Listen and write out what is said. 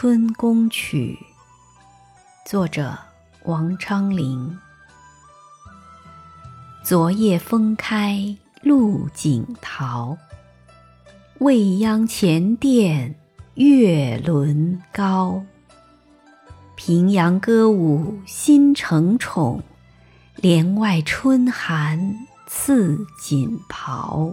春宫曲》，作者王昌龄。昨夜风开露井桃，未央前殿月轮高。平阳歌舞新承宠，帘外春寒赐锦袍。